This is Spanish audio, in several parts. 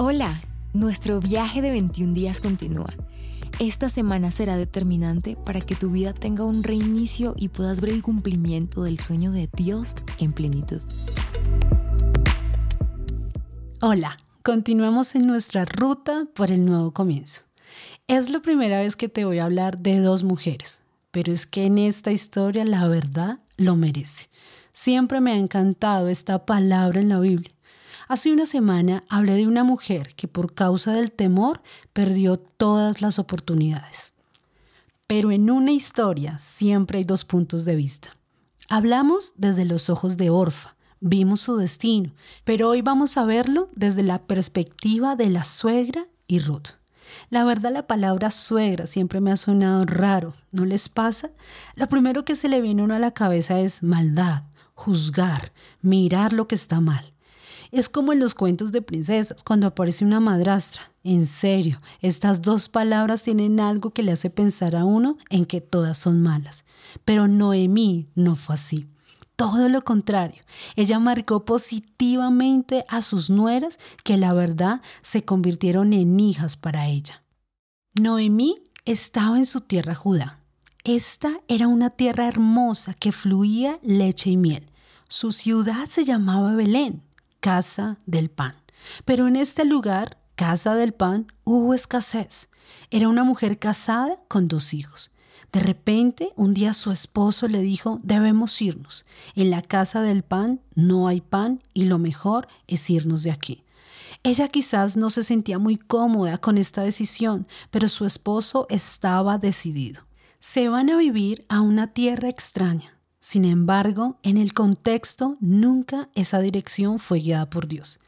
Hola, nuestro viaje de 21 días continúa. Esta semana será determinante para que tu vida tenga un reinicio y puedas ver el cumplimiento del sueño de Dios en plenitud. Hola, continuamos en nuestra ruta por el nuevo comienzo. Es la primera vez que te voy a hablar de dos mujeres, pero es que en esta historia la verdad lo merece. Siempre me ha encantado esta palabra en la Biblia. Hace una semana hablé de una mujer que por causa del temor perdió todas las oportunidades. Pero en una historia siempre hay dos puntos de vista. Hablamos desde los ojos de Orfa, vimos su destino, pero hoy vamos a verlo desde la perspectiva de la suegra y Ruth. La verdad la palabra suegra siempre me ha sonado raro, ¿no les pasa? Lo primero que se le viene a uno a la cabeza es maldad, juzgar, mirar lo que está mal. Es como en los cuentos de princesas, cuando aparece una madrastra. En serio, estas dos palabras tienen algo que le hace pensar a uno en que todas son malas. Pero Noemí no fue así. Todo lo contrario, ella marcó positivamente a sus nueras que la verdad se convirtieron en hijas para ella. Noemí estaba en su tierra Judá. Esta era una tierra hermosa que fluía leche y miel. Su ciudad se llamaba Belén casa del pan. Pero en este lugar, casa del pan, hubo escasez. Era una mujer casada con dos hijos. De repente, un día su esposo le dijo, debemos irnos. En la casa del pan no hay pan y lo mejor es irnos de aquí. Ella quizás no se sentía muy cómoda con esta decisión, pero su esposo estaba decidido. Se van a vivir a una tierra extraña, sin embargo, en el contexto, nunca esa dirección fue guiada por Dios.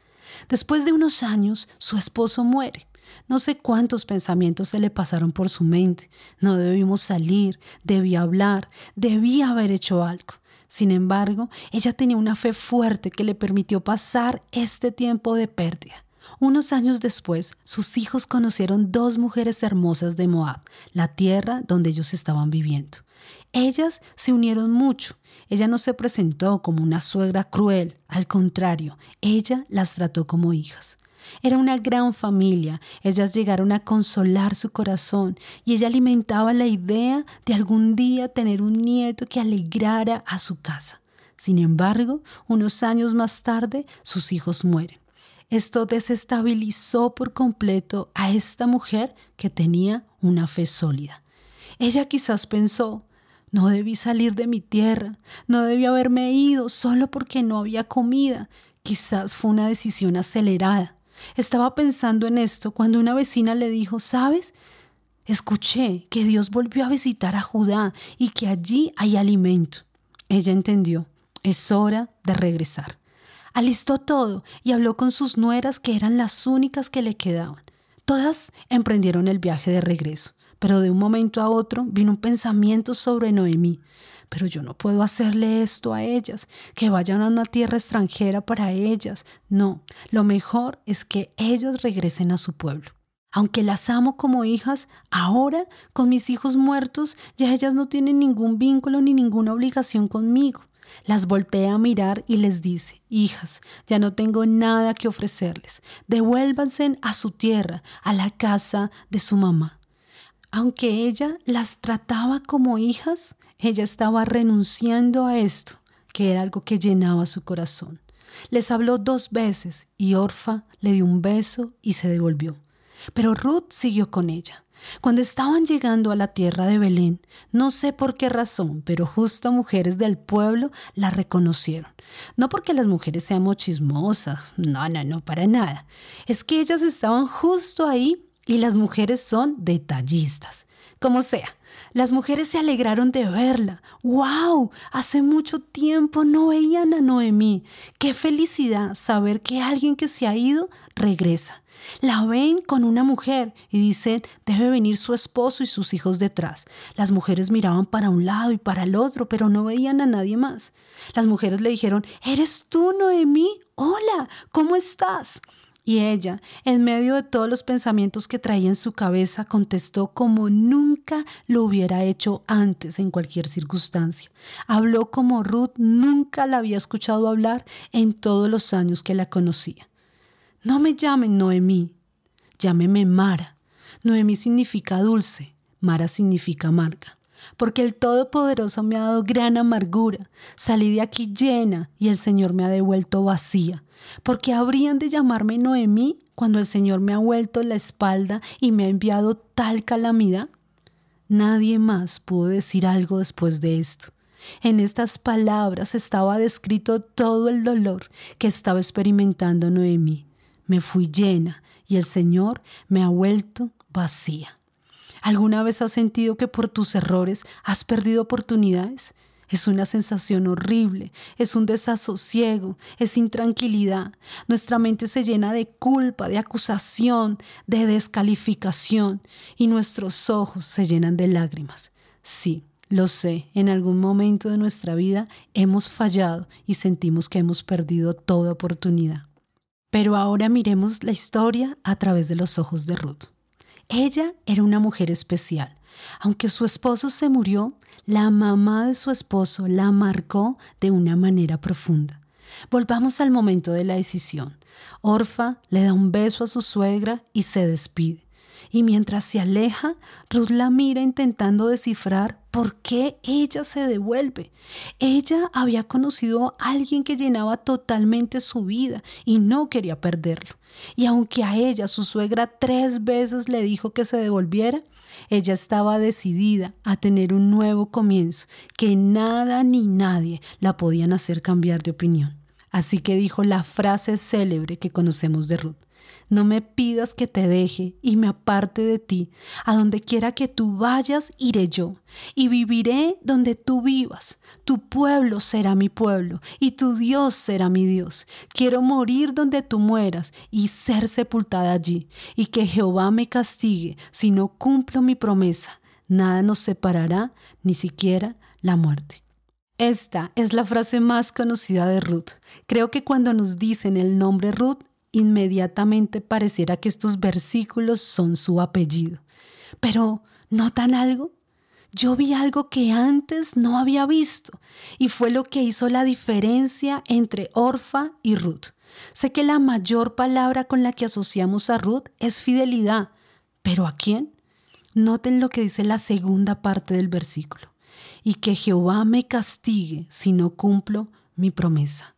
Después de unos años, su esposo muere. No sé cuántos pensamientos se le pasaron por su mente. No debimos salir, debía hablar, debía haber hecho algo. Sin embargo, ella tenía una fe fuerte que le permitió pasar este tiempo de pérdida. Unos años después, sus hijos conocieron dos mujeres hermosas de Moab, la tierra donde ellos estaban viviendo. Ellas se unieron mucho. Ella no se presentó como una suegra cruel, al contrario, ella las trató como hijas. Era una gran familia, ellas llegaron a consolar su corazón y ella alimentaba la idea de algún día tener un nieto que alegrara a su casa. Sin embargo, unos años más tarde, sus hijos mueren. Esto desestabilizó por completo a esta mujer que tenía una fe sólida. Ella quizás pensó, no debí salir de mi tierra, no debí haberme ido solo porque no había comida. Quizás fue una decisión acelerada. Estaba pensando en esto cuando una vecina le dijo, ¿sabes? Escuché que Dios volvió a visitar a Judá y que allí hay alimento. Ella entendió, es hora de regresar. Alistó todo y habló con sus nueras que eran las únicas que le quedaban. Todas emprendieron el viaje de regreso. Pero de un momento a otro vino un pensamiento sobre Noemí. Pero yo no puedo hacerle esto a ellas, que vayan a una tierra extranjera para ellas. No, lo mejor es que ellas regresen a su pueblo. Aunque las amo como hijas, ahora, con mis hijos muertos, ya ellas no tienen ningún vínculo ni ninguna obligación conmigo. Las voltea a mirar y les dice, hijas, ya no tengo nada que ofrecerles. Devuélvanse a su tierra, a la casa de su mamá. Aunque ella las trataba como hijas, ella estaba renunciando a esto, que era algo que llenaba su corazón. Les habló dos veces y Orfa le dio un beso y se devolvió. Pero Ruth siguió con ella. Cuando estaban llegando a la tierra de Belén, no sé por qué razón, pero justo mujeres del pueblo la reconocieron. No porque las mujeres sean chismosas, no, no, no, para nada. Es que ellas estaban justo ahí y las mujeres son detallistas. Como sea, las mujeres se alegraron de verla. ¡Wow! Hace mucho tiempo no veían a Noemí. ¡Qué felicidad saber que alguien que se ha ido regresa! La ven con una mujer y dicen, debe venir su esposo y sus hijos detrás. Las mujeres miraban para un lado y para el otro, pero no veían a nadie más. Las mujeres le dijeron, ¿eres tú, Noemí? Hola, ¿cómo estás? Y ella, en medio de todos los pensamientos que traía en su cabeza, contestó como nunca lo hubiera hecho antes en cualquier circunstancia. Habló como Ruth nunca la había escuchado hablar en todos los años que la conocía. No me llamen Noemí, llámeme Mara. Noemí significa dulce, Mara significa amarga. Porque el Todopoderoso me ha dado gran amargura. Salí de aquí llena y el Señor me ha devuelto vacía. Porque habrían de llamarme Noemí cuando el Señor me ha vuelto la espalda y me ha enviado tal calamidad. Nadie más pudo decir algo después de esto. En estas palabras estaba descrito todo el dolor que estaba experimentando Noemí. Me fui llena y el Señor me ha vuelto vacía. ¿Alguna vez has sentido que por tus errores has perdido oportunidades? Es una sensación horrible, es un desasosiego, es intranquilidad. Nuestra mente se llena de culpa, de acusación, de descalificación y nuestros ojos se llenan de lágrimas. Sí, lo sé, en algún momento de nuestra vida hemos fallado y sentimos que hemos perdido toda oportunidad. Pero ahora miremos la historia a través de los ojos de Ruth. Ella era una mujer especial. Aunque su esposo se murió, la mamá de su esposo la marcó de una manera profunda. Volvamos al momento de la decisión. Orfa le da un beso a su suegra y se despide y mientras se aleja, Ruth la mira intentando descifrar por qué ella se devuelve. Ella había conocido a alguien que llenaba totalmente su vida y no quería perderlo. Y aunque a ella su suegra tres veces le dijo que se devolviera, ella estaba decidida a tener un nuevo comienzo, que nada ni nadie la podían hacer cambiar de opinión. Así que dijo la frase célebre que conocemos de Ruth. No me pidas que te deje y me aparte de ti. A donde quiera que tú vayas, iré yo, y viviré donde tú vivas. Tu pueblo será mi pueblo, y tu Dios será mi Dios. Quiero morir donde tú mueras y ser sepultada allí, y que Jehová me castigue si no cumplo mi promesa. Nada nos separará, ni siquiera la muerte. Esta es la frase más conocida de Ruth. Creo que cuando nos dicen el nombre Ruth, inmediatamente pareciera que estos versículos son su apellido. Pero, ¿notan algo? Yo vi algo que antes no había visto y fue lo que hizo la diferencia entre Orfa y Ruth. Sé que la mayor palabra con la que asociamos a Ruth es fidelidad, pero ¿a quién? Noten lo que dice la segunda parte del versículo. Y que Jehová me castigue si no cumplo mi promesa.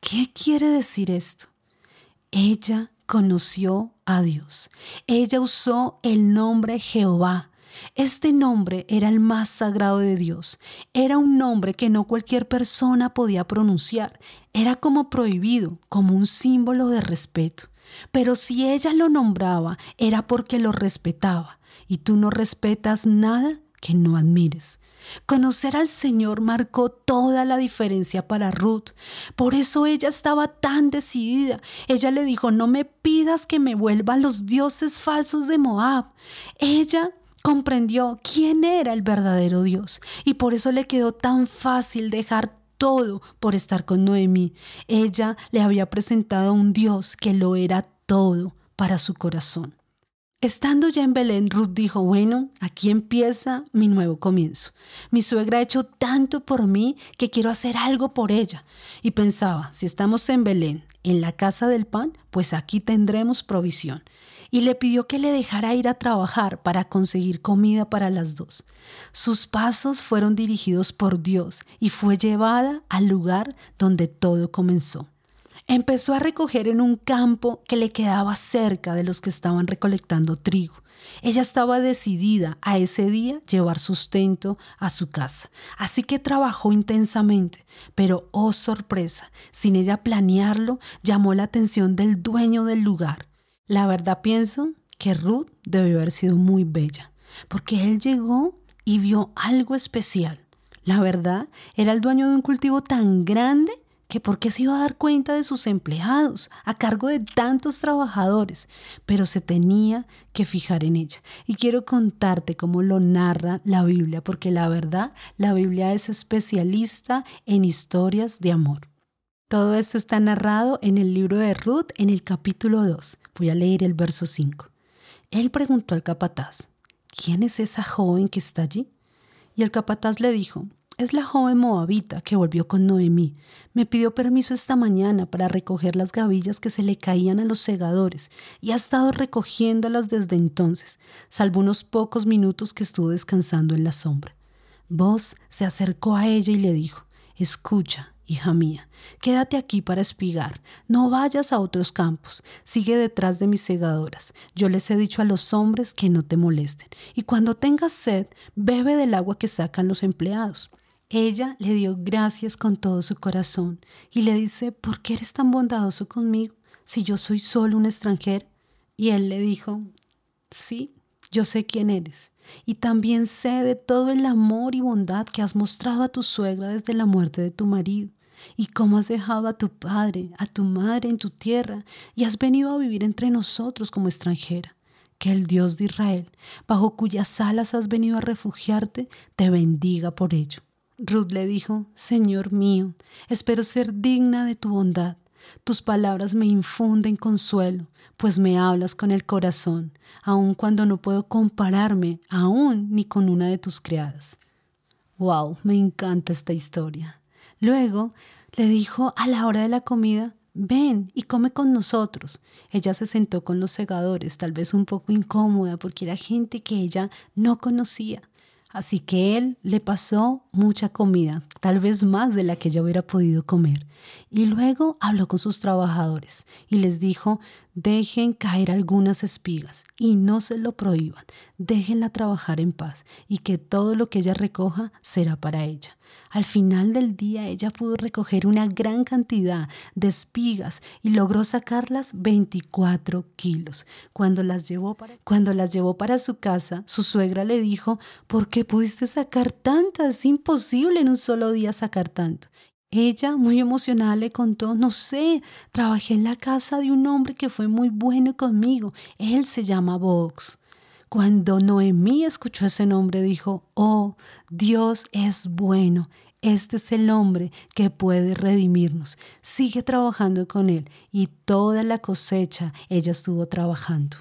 ¿Qué quiere decir esto? Ella conoció a Dios. Ella usó el nombre Jehová. Este nombre era el más sagrado de Dios. Era un nombre que no cualquier persona podía pronunciar. Era como prohibido, como un símbolo de respeto. Pero si ella lo nombraba, era porque lo respetaba. Y tú no respetas nada que no admires. Conocer al Señor marcó toda la diferencia para Ruth. Por eso ella estaba tan decidida. Ella le dijo, no me pidas que me vuelvan los dioses falsos de Moab. Ella comprendió quién era el verdadero Dios y por eso le quedó tan fácil dejar todo por estar con Noemí. Ella le había presentado un Dios que lo era todo para su corazón. Estando ya en Belén, Ruth dijo, bueno, aquí empieza mi nuevo comienzo. Mi suegra ha hecho tanto por mí que quiero hacer algo por ella. Y pensaba, si estamos en Belén, en la casa del pan, pues aquí tendremos provisión. Y le pidió que le dejara ir a trabajar para conseguir comida para las dos. Sus pasos fueron dirigidos por Dios y fue llevada al lugar donde todo comenzó. Empezó a recoger en un campo que le quedaba cerca de los que estaban recolectando trigo. Ella estaba decidida a ese día llevar sustento a su casa, así que trabajó intensamente, pero oh sorpresa, sin ella planearlo, llamó la atención del dueño del lugar. La verdad pienso que Ruth debió haber sido muy bella, porque él llegó y vio algo especial. La verdad, era el dueño de un cultivo tan grande que por qué se iba a dar cuenta de sus empleados a cargo de tantos trabajadores, pero se tenía que fijar en ella. Y quiero contarte cómo lo narra la Biblia, porque la verdad, la Biblia es especialista en historias de amor. Todo esto está narrado en el libro de Ruth en el capítulo 2. Voy a leer el verso 5. Él preguntó al capataz, ¿quién es esa joven que está allí? Y el capataz le dijo, Es la joven moabita que volvió con Noemí. Me pidió permiso esta mañana para recoger las gavillas que se le caían a los segadores y ha estado recogiéndolas desde entonces, salvo unos pocos minutos que estuvo descansando en la sombra. Vos se acercó a ella y le dijo, Escucha, hija mía, quédate aquí para espigar, no vayas a otros campos, sigue detrás de mis segadoras. Yo les he dicho a los hombres que no te molesten, y cuando tengas sed, bebe del agua que sacan los empleados. Ella le dio gracias con todo su corazón y le dice, ¿por qué eres tan bondadoso conmigo si yo soy solo un extranjero? Y él le dijo, sí, yo sé quién eres y también sé de todo el amor y bondad que has mostrado a tu suegra desde la muerte de tu marido y cómo has dejado a tu padre, a tu madre en tu tierra y has venido a vivir entre nosotros como extranjera. Que el Dios de Israel, bajo cuyas alas has venido a refugiarte, te bendiga por ello. Ruth le dijo, Señor mío, espero ser digna de tu bondad. Tus palabras me infunden consuelo, pues me hablas con el corazón, aun cuando no puedo compararme aún ni con una de tus criadas. Wow, me encanta esta historia. Luego le dijo a la hora de la comida, ven y come con nosotros. Ella se sentó con los segadores, tal vez un poco incómoda porque era gente que ella no conocía. Así que él le pasó mucha comida, tal vez más de la que ella hubiera podido comer. Y luego habló con sus trabajadores y les dijo, dejen caer algunas espigas y no se lo prohíban, déjenla trabajar en paz y que todo lo que ella recoja será para ella. Al final del día ella pudo recoger una gran cantidad de espigas y logró sacarlas 24 kilos. Cuando las llevó para, cuando las llevó para su casa, su suegra le dijo, ¿por qué pudiste sacar tantas? Es imposible en un solo día sacar tanto. Ella, muy emocionada, le contó, no sé, trabajé en la casa de un hombre que fue muy bueno conmigo. Él se llama Vox. Cuando Noemí escuchó ese nombre, dijo, oh, Dios es bueno. Este es el hombre que puede redimirnos. Sigue trabajando con él y toda la cosecha ella estuvo trabajando.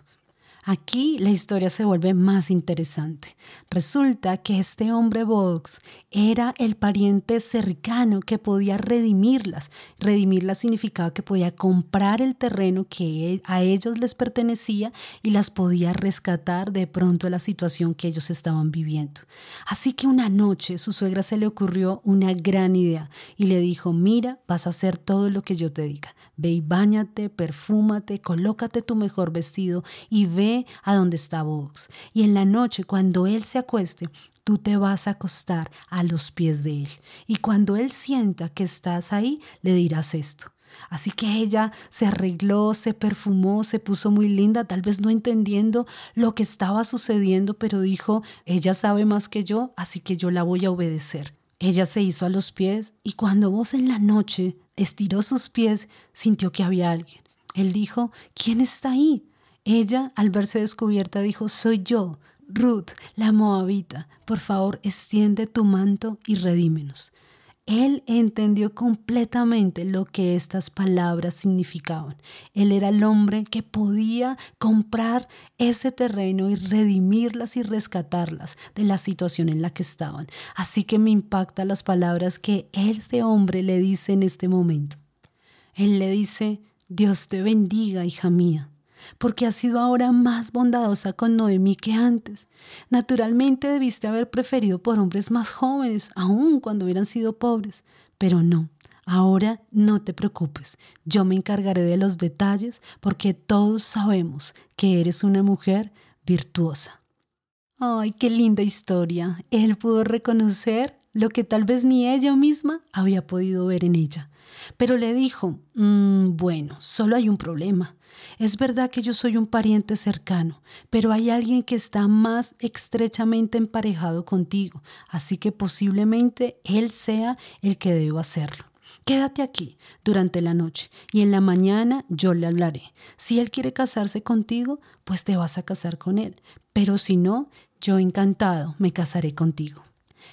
Aquí la historia se vuelve más interesante. Resulta que este hombre Vox era el pariente cercano que podía redimirlas. Redimirlas significaba que podía comprar el terreno que a ellos les pertenecía y las podía rescatar de pronto de la situación que ellos estaban viviendo. Así que una noche su suegra se le ocurrió una gran idea y le dijo, mira, vas a hacer todo lo que yo te diga. Ve y bañate, perfúmate, colócate tu mejor vestido y ve a donde está Vox. Y en la noche, cuando él se acueste, tú te vas a acostar a los pies de él. Y cuando él sienta que estás ahí, le dirás esto. Así que ella se arregló, se perfumó, se puso muy linda, tal vez no entendiendo lo que estaba sucediendo, pero dijo, ella sabe más que yo, así que yo la voy a obedecer. Ella se hizo a los pies y cuando vos en la noche estiró sus pies, sintió que había alguien. Él dijo, ¿quién está ahí? Ella, al verse descubierta, dijo, soy yo, Ruth, la moabita. Por favor, extiende tu manto y redímenos. Él entendió completamente lo que estas palabras significaban. Él era el hombre que podía comprar ese terreno y redimirlas y rescatarlas de la situación en la que estaban. Así que me impacta las palabras que este hombre le dice en este momento. Él le dice, Dios te bendiga, hija mía porque has sido ahora más bondadosa con Noemí que antes. Naturalmente debiste haber preferido por hombres más jóvenes, aun cuando hubieran sido pobres, pero no. Ahora no te preocupes, yo me encargaré de los detalles porque todos sabemos que eres una mujer virtuosa. Ay, qué linda historia. Él pudo reconocer lo que tal vez ni ella misma había podido ver en ella. Pero le dijo, mm, bueno, solo hay un problema. Es verdad que yo soy un pariente cercano, pero hay alguien que está más estrechamente emparejado contigo, así que posiblemente él sea el que debo hacerlo. Quédate aquí durante la noche y en la mañana yo le hablaré. Si él quiere casarse contigo, pues te vas a casar con él, pero si no, yo encantado me casaré contigo.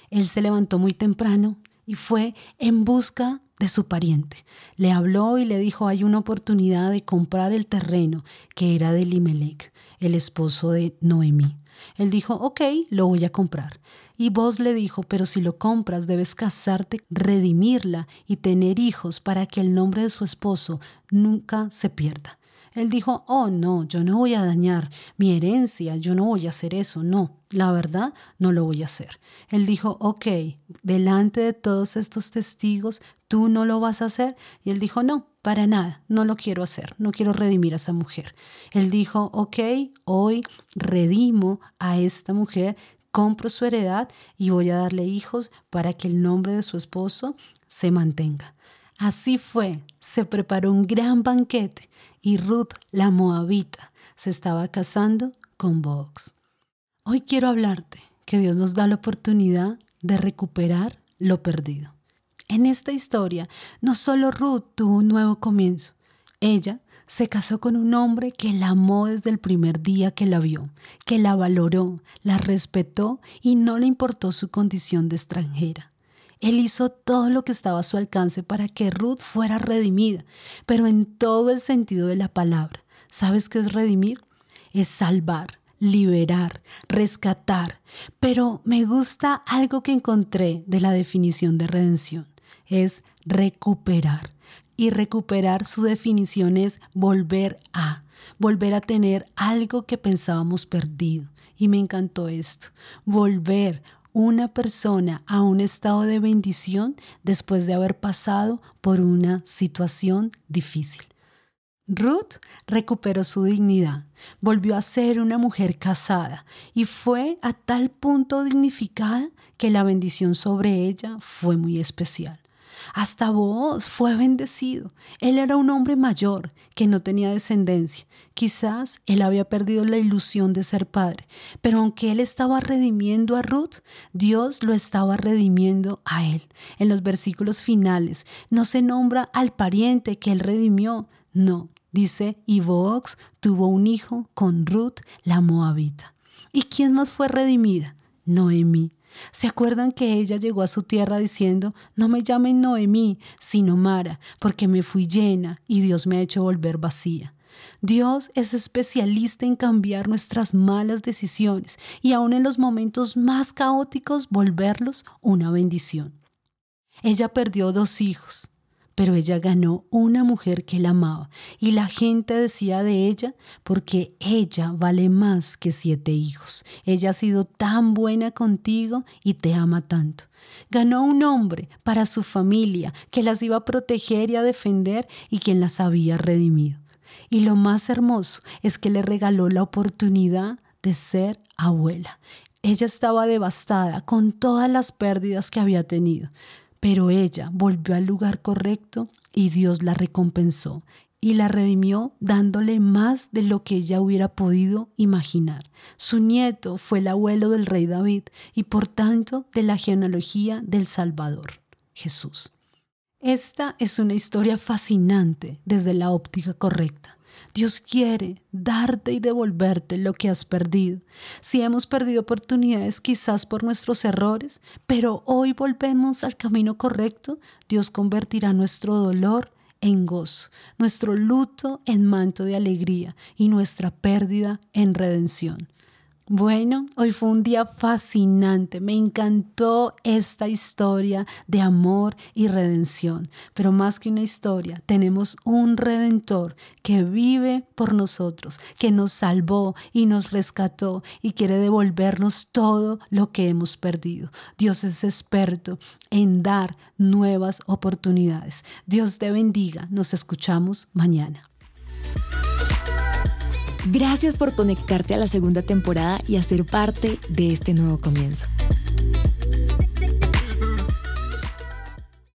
Él se levantó muy temprano y fue en busca de su pariente. Le habló y le dijo hay una oportunidad de comprar el terreno que era de Limelec, el esposo de Noemí. Él dijo, ok, lo voy a comprar. Y vos le dijo, pero si lo compras debes casarte, redimirla y tener hijos para que el nombre de su esposo nunca se pierda. Él dijo, oh no, yo no voy a dañar mi herencia, yo no voy a hacer eso, no, la verdad no lo voy a hacer. Él dijo, ok, delante de todos estos testigos, tú no lo vas a hacer. Y él dijo, no, para nada, no lo quiero hacer, no quiero redimir a esa mujer. Él dijo, ok, hoy redimo a esta mujer, compro su heredad y voy a darle hijos para que el nombre de su esposo se mantenga. Así fue, se preparó un gran banquete y Ruth, la moabita, se estaba casando con Box. Hoy quiero hablarte que Dios nos da la oportunidad de recuperar lo perdido. En esta historia, no solo Ruth tuvo un nuevo comienzo, ella se casó con un hombre que la amó desde el primer día que la vio, que la valoró, la respetó y no le importó su condición de extranjera. Él hizo todo lo que estaba a su alcance para que Ruth fuera redimida, pero en todo el sentido de la palabra. ¿Sabes qué es redimir? Es salvar, liberar, rescatar. Pero me gusta algo que encontré de la definición de redención. Es recuperar. Y recuperar su definición es volver a, volver a tener algo que pensábamos perdido. Y me encantó esto, volver, una persona a un estado de bendición después de haber pasado por una situación difícil. Ruth recuperó su dignidad, volvió a ser una mujer casada y fue a tal punto dignificada que la bendición sobre ella fue muy especial. Hasta vos fue bendecido. Él era un hombre mayor que no tenía descendencia. Quizás él había perdido la ilusión de ser padre, pero aunque él estaba redimiendo a Ruth, Dios lo estaba redimiendo a él. En los versículos finales no se nombra al pariente que él redimió, no. Dice, y Boaz tuvo un hijo con Ruth la Moabita. ¿Y quién más fue redimida? Noemí. ¿Se acuerdan que ella llegó a su tierra diciendo, no me llamen Noemí, sino Mara, porque me fui llena y Dios me ha hecho volver vacía? Dios es especialista en cambiar nuestras malas decisiones y aun en los momentos más caóticos volverlos una bendición. Ella perdió dos hijos, pero ella ganó una mujer que la amaba y la gente decía de ella porque ella vale más que siete hijos. Ella ha sido tan buena contigo y te ama tanto. Ganó un hombre para su familia que las iba a proteger y a defender y quien las había redimido. Y lo más hermoso es que le regaló la oportunidad de ser abuela. Ella estaba devastada con todas las pérdidas que había tenido, pero ella volvió al lugar correcto y Dios la recompensó y la redimió dándole más de lo que ella hubiera podido imaginar. Su nieto fue el abuelo del rey David y por tanto de la genealogía del Salvador, Jesús. Esta es una historia fascinante desde la óptica correcta. Dios quiere darte y devolverte lo que has perdido. Si hemos perdido oportunidades quizás por nuestros errores, pero hoy volvemos al camino correcto, Dios convertirá nuestro dolor en gozo, nuestro luto en manto de alegría y nuestra pérdida en redención. Bueno, hoy fue un día fascinante. Me encantó esta historia de amor y redención. Pero más que una historia, tenemos un redentor que vive por nosotros, que nos salvó y nos rescató y quiere devolvernos todo lo que hemos perdido. Dios es experto en dar nuevas oportunidades. Dios te bendiga. Nos escuchamos mañana. Gracias por conectarte a la segunda temporada y hacer parte de este nuevo comienzo.